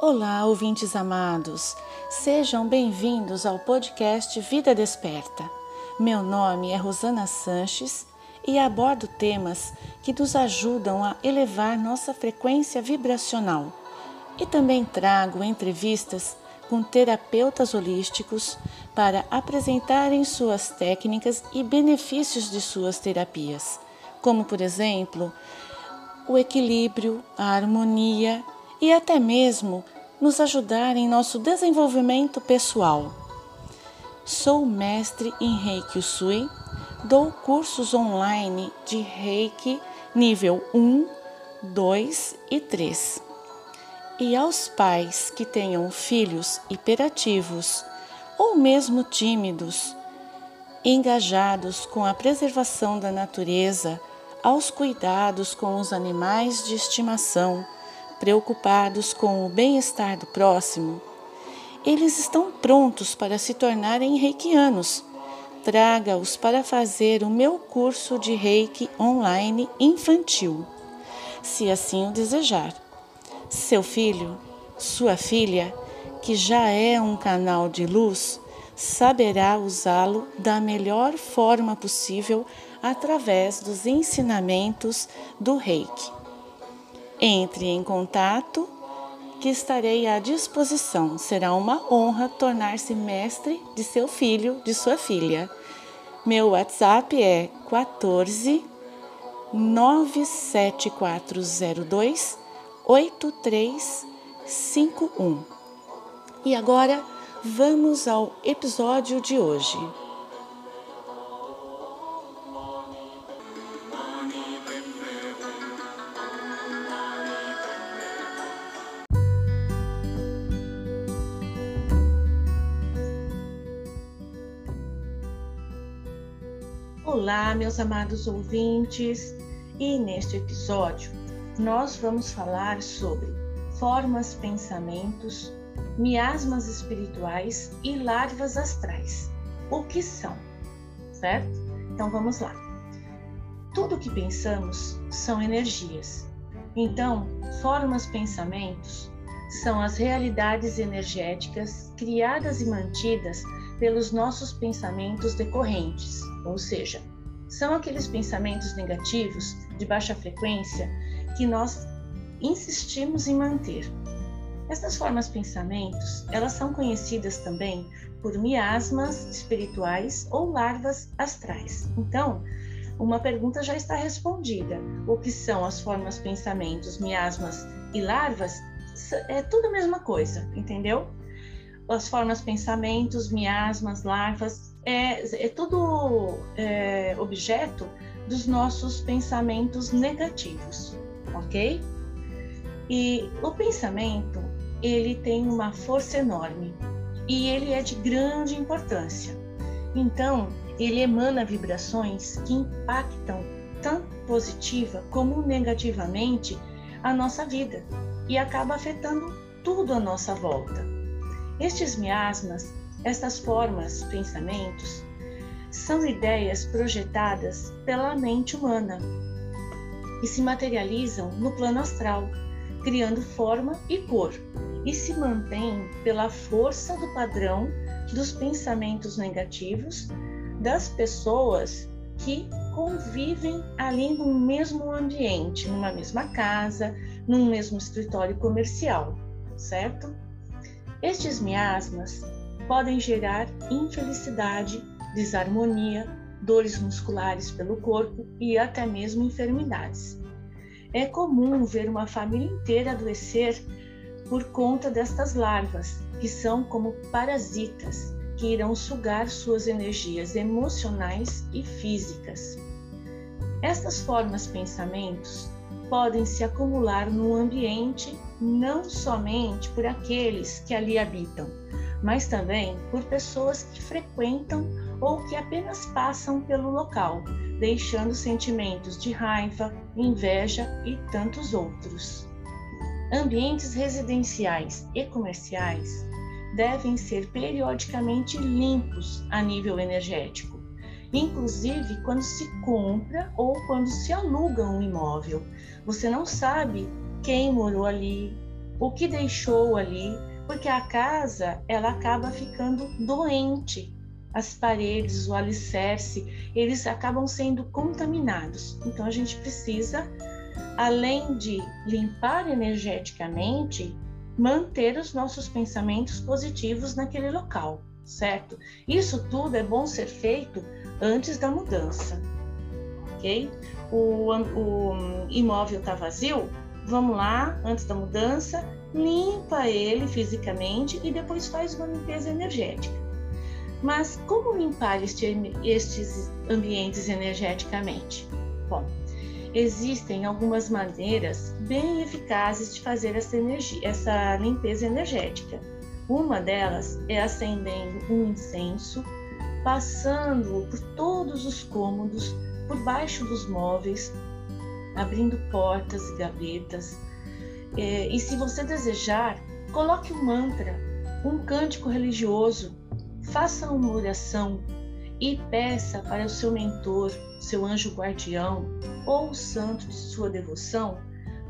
Olá, ouvintes amados. Sejam bem-vindos ao podcast Vida Desperta. Meu nome é Rosana Sanches e abordo temas que nos ajudam a elevar nossa frequência vibracional. E também trago entrevistas com terapeutas holísticos para apresentarem suas técnicas e benefícios de suas terapias, como, por exemplo, o equilíbrio, a harmonia e até mesmo nos ajudar em nosso desenvolvimento pessoal. Sou mestre em Reiki Usui, dou cursos online de Reiki nível 1, 2 e 3. E aos pais que tenham filhos hiperativos ou mesmo tímidos, engajados com a preservação da natureza, aos cuidados com os animais de estimação, preocupados com o bem-estar do próximo, eles estão prontos para se tornarem reikianos. Traga-os para fazer o meu curso de reiki online infantil, se assim o desejar. Seu filho, sua filha, que já é um canal de luz, saberá usá-lo da melhor forma possível através dos ensinamentos do reiki. Entre em contato que estarei à disposição. Será uma honra tornar-se mestre de seu filho, de sua filha. Meu WhatsApp é 14 97402 8351. E agora vamos ao episódio de hoje. Olá, meus amados ouvintes, e neste episódio nós vamos falar sobre formas, pensamentos, miasmas espirituais e larvas astrais. O que são? Certo? Então vamos lá. Tudo que pensamos são energias. Então, formas, pensamentos são as realidades energéticas criadas e mantidas pelos nossos pensamentos decorrentes, ou seja, são aqueles pensamentos negativos de baixa frequência que nós insistimos em manter. Estas formas pensamentos, elas são conhecidas também por miasmas espirituais ou larvas astrais. Então, uma pergunta já está respondida. O que são as formas pensamentos, miasmas e larvas? É tudo a mesma coisa, entendeu? as formas pensamentos, miasmas, larvas, é, é tudo é, objeto dos nossos pensamentos negativos, ok? E o pensamento, ele tem uma força enorme e ele é de grande importância. Então, ele emana vibrações que impactam tanto positiva como negativamente a nossa vida e acaba afetando tudo à nossa volta. Estes miasmas, estas formas, pensamentos, são ideias projetadas pela mente humana e se materializam no plano astral, criando forma e cor, e se mantêm pela força do padrão dos pensamentos negativos das pessoas que convivem ali no mesmo ambiente, numa mesma casa, num mesmo escritório comercial, certo? Estes miasmas podem gerar infelicidade, desarmonia, dores musculares pelo corpo e até mesmo enfermidades. É comum ver uma família inteira adoecer por conta destas larvas, que são como parasitas que irão sugar suas energias emocionais e físicas. Estas formas pensamentos podem se acumular no ambiente não somente por aqueles que ali habitam, mas também por pessoas que frequentam ou que apenas passam pelo local, deixando sentimentos de raiva, inveja e tantos outros. Ambientes residenciais e comerciais devem ser periodicamente limpos a nível energético inclusive quando se compra ou quando se aluga um imóvel. Você não sabe quem morou ali, o que deixou ali, porque a casa ela acaba ficando doente. As paredes, o alicerce, eles acabam sendo contaminados. Então a gente precisa, além de limpar energeticamente, manter os nossos pensamentos positivos naquele local, certo? Isso tudo é bom ser feito antes da mudança, ok? O, o imóvel está vazio, vamos lá, antes da mudança, limpa ele fisicamente e depois faz uma limpeza energética. Mas como limpar este, estes ambientes energeticamente? Bom, existem algumas maneiras bem eficazes de fazer essa, energia, essa limpeza energética. Uma delas é acendendo um incenso, passando por todos os cômodos, por baixo dos móveis, abrindo portas e gavetas. É, e se você desejar, coloque um mantra, um cântico religioso, faça uma oração e peça para o seu mentor, seu anjo guardião ou o santo de sua devoção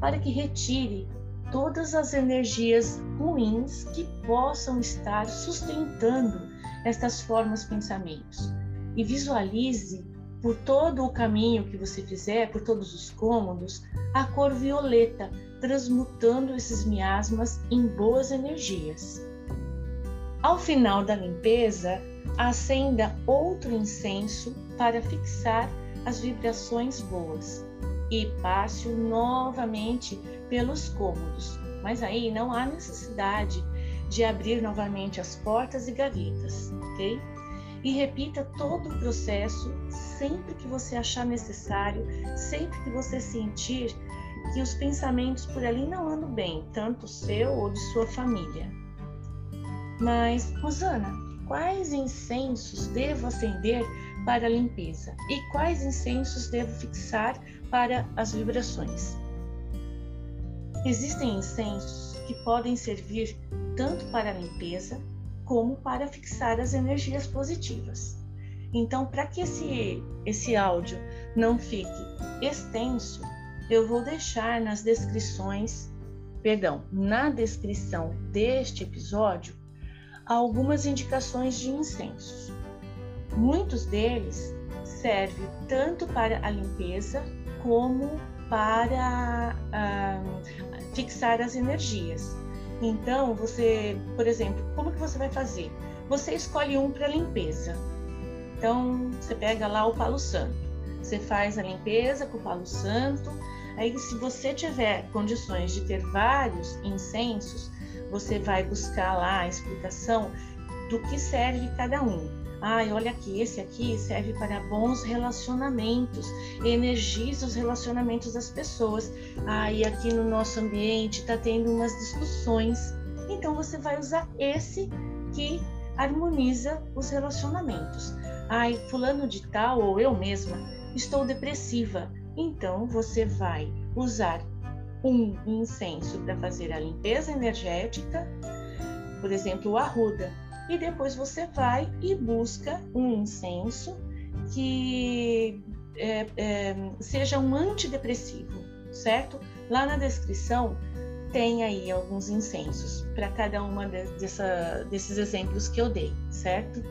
para que retire todas as energias ruins que possam estar sustentando estas formas pensamentos e visualize por todo o caminho que você fizer, por todos os cômodos, a cor violeta, transmutando esses miasmas em boas energias. Ao final da limpeza, acenda outro incenso para fixar as vibrações boas e passe-o novamente pelos cômodos. Mas aí não há necessidade de abrir novamente as portas e gavetas, ok? E repita todo o processo sempre que você achar necessário, sempre que você sentir que os pensamentos por ali não andam bem, tanto seu ou de sua família. Mas, Rosana, quais incensos devo acender para a limpeza e quais incensos devo fixar para as vibrações? Existem incensos que podem servir tanto para a limpeza como para fixar as energias positivas. Então, para que esse, esse áudio não fique extenso, eu vou deixar nas descrições, perdão, na descrição deste episódio, algumas indicações de incensos. Muitos deles servem tanto para a limpeza como para ah, fixar as energias. Então, você, por exemplo, como que você vai fazer? Você escolhe um para limpeza. Então, você pega lá o palo santo. Você faz a limpeza com o palo santo. Aí, se você tiver condições de ter vários incensos, você vai buscar lá a explicação do que serve cada um. Ai, olha aqui, esse aqui serve para bons relacionamentos, energiza os relacionamentos das pessoas. E aqui no nosso ambiente está tendo umas discussões. Então você vai usar esse que harmoniza os relacionamentos. Ai, fulano de tal ou eu mesma estou depressiva. Então você vai usar um incenso para fazer a limpeza energética, por exemplo, o arruda, e depois você vai e busca um incenso que é, é, seja um antidepressivo, certo? Lá na descrição tem aí alguns incensos para cada uma desses exemplos que eu dei, certo?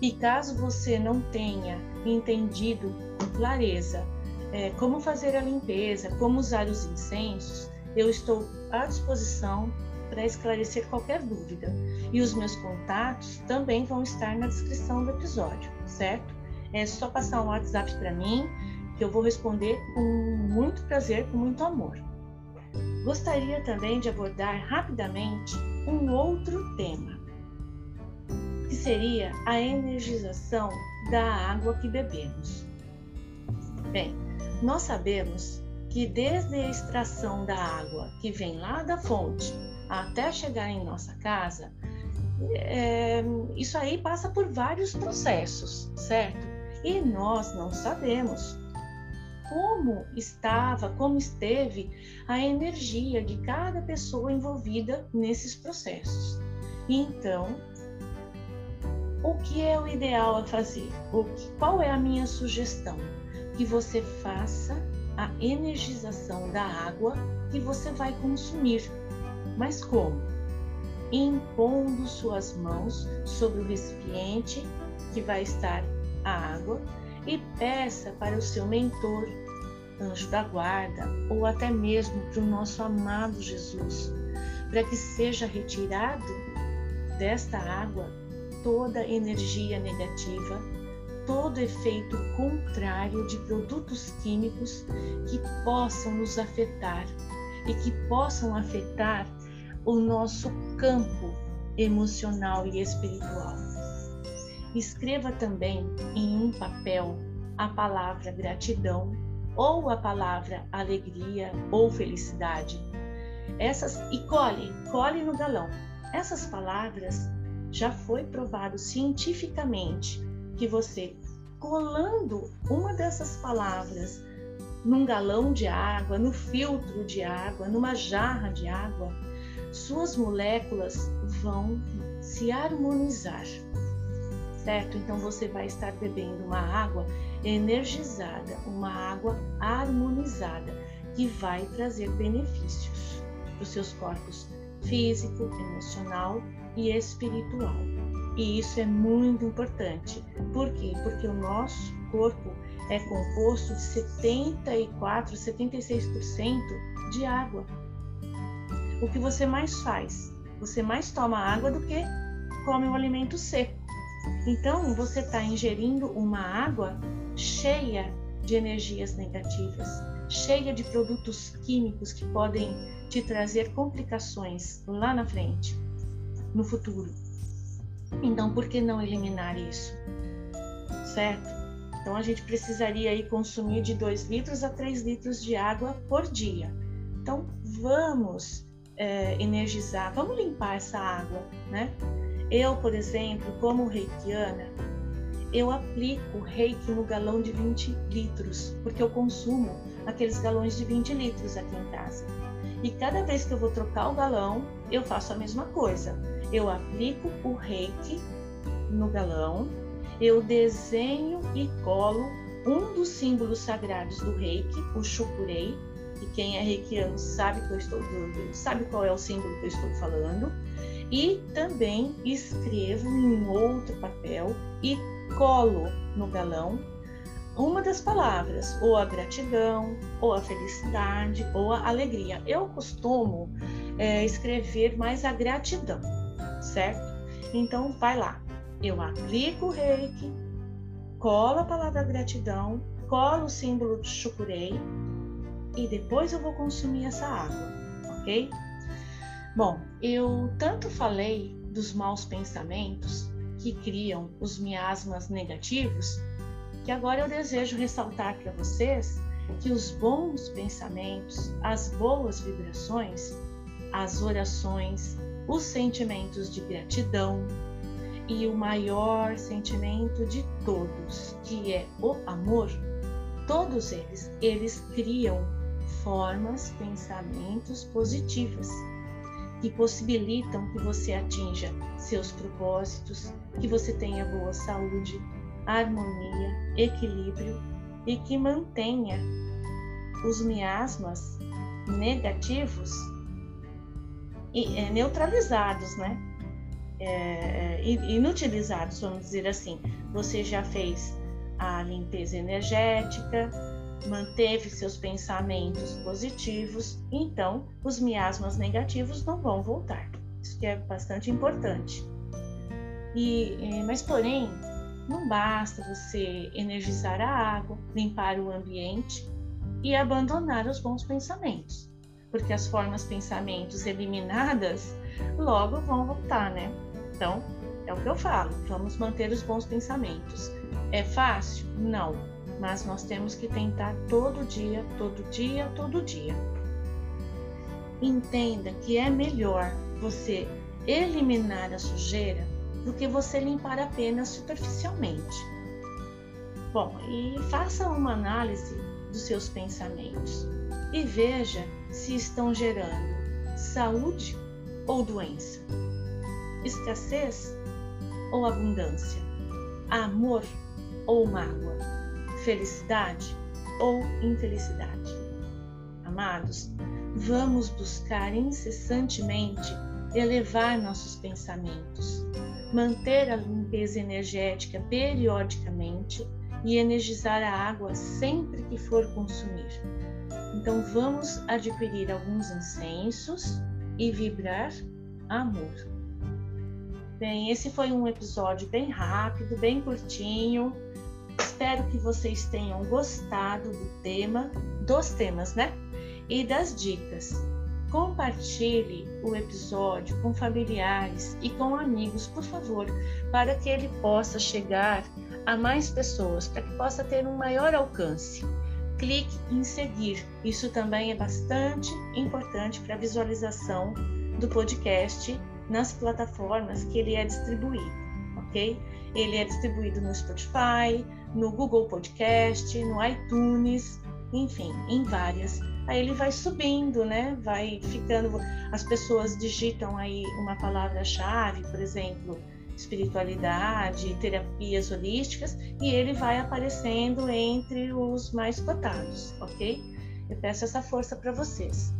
E caso você não tenha entendido com clareza é, como fazer a limpeza, como usar os incensos, eu estou à disposição para esclarecer qualquer dúvida. E os meus contatos também vão estar na descrição do episódio, certo? É só passar um WhatsApp para mim que eu vou responder com muito prazer, com muito amor. Gostaria também de abordar rapidamente um outro tema, que seria a energização da água que bebemos. Bem, nós sabemos que desde a extração da água que vem lá da fonte até chegar em nossa casa, é, isso aí passa por vários processos, certo? E nós não sabemos como estava, como esteve a energia de cada pessoa envolvida nesses processos. Então, o que é o ideal a fazer? O que, qual é a minha sugestão? Que você faça a energização da água que você vai consumir Mas como? Impondo suas mãos sobre o recipiente que vai estar a água e peça para o seu mentor, anjo da guarda, ou até mesmo para o nosso amado Jesus, para que seja retirado desta água toda energia negativa, todo efeito contrário de produtos químicos que possam nos afetar e que possam afetar o nosso campo emocional e espiritual. Escreva também em um papel a palavra gratidão ou a palavra alegria ou felicidade. Essas e colhe, colhe no galão. Essas palavras já foi provado cientificamente que você colando uma dessas palavras num galão de água, no filtro de água, numa jarra de água, suas moléculas vão se harmonizar. Certo? Então você vai estar bebendo uma água energizada, uma água harmonizada, que vai trazer benefícios para os seus corpos físico, emocional e espiritual. E isso é muito importante. Por quê? Porque o nosso corpo é composto de 74, 76% de água. O que você mais faz? Você mais toma água do que come um alimento seco. Então, você está ingerindo uma água cheia de energias negativas, cheia de produtos químicos que podem te trazer complicações lá na frente, no futuro. Então, por que não eliminar isso? Certo? Então, a gente precisaria aí consumir de 2 litros a 3 litros de água por dia. Então, vamos é, energizar, vamos limpar essa água, né? Eu, por exemplo, como reikiana, eu aplico reiki no galão de 20 litros, porque eu consumo aqueles galões de 20 litros aqui em casa. E cada vez que eu vou trocar o galão, eu faço a mesma coisa. Eu aplico o reiki no galão, eu desenho e colo um dos símbolos sagrados do reiki, o shukurei, e quem é reikiano sabe, que eu estou, sabe qual é o símbolo que eu estou falando. E também escrevo em outro papel e colo no galão uma das palavras, ou a gratidão, ou a felicidade, ou a alegria. Eu costumo é, escrever mais a gratidão, certo? Então, vai lá. Eu aplico o reiki, colo a palavra gratidão, colo o símbolo do chucurei e depois eu vou consumir essa água, ok? Bom, eu tanto falei dos maus pensamentos que criam os miasmas negativos que agora eu desejo ressaltar para vocês que os bons pensamentos, as boas vibrações, as orações, os sentimentos de gratidão e o maior sentimento de todos, que é o amor, todos eles, eles criam formas, pensamentos positivas que possibilitam que você atinja seus propósitos, que você tenha boa saúde, harmonia, equilíbrio e que mantenha os miasmas negativos é, neutralizados, né? É, é inutilizados, vamos dizer assim. Você já fez a limpeza energética, manteve seus pensamentos positivos, então os miasmas negativos não vão voltar. Isso que é bastante importante. E, é, mas porém, não basta você energizar a água, limpar o ambiente e abandonar os bons pensamentos, porque as formas pensamentos eliminadas logo vão voltar, né? Então, é o que eu falo, vamos manter os bons pensamentos. É fácil? Não, mas nós temos que tentar todo dia, todo dia, todo dia. Entenda que é melhor você eliminar a sujeira do que você limpar apenas superficialmente. Bom, e faça uma análise dos seus pensamentos e veja se estão gerando saúde ou doença, escassez ou abundância, amor ou mágoa, felicidade ou infelicidade. amados, vamos buscar incessantemente elevar nossos pensamentos, manter a limpeza energética periodicamente e energizar a água sempre que for consumir. Então vamos adquirir alguns incensos e vibrar amor. Bem, esse foi um episódio bem rápido, bem curtinho. Espero que vocês tenham gostado do tema, dos temas, né? E das dicas. Compartilhe o episódio com familiares e com amigos, por favor, para que ele possa chegar a mais pessoas, para que possa ter um maior alcance. Clique em seguir, isso também é bastante importante para a visualização do podcast nas plataformas que ele é distribuído, ok? Ele é distribuído no Spotify, no Google Podcast, no iTunes, enfim, em várias. Aí ele vai subindo, né? Vai ficando. As pessoas digitam aí uma palavra-chave, por exemplo, espiritualidade, terapias holísticas, e ele vai aparecendo entre os mais cotados, ok? Eu peço essa força para vocês.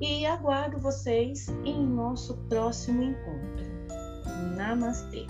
E aguardo vocês em nosso próximo encontro. Namastê!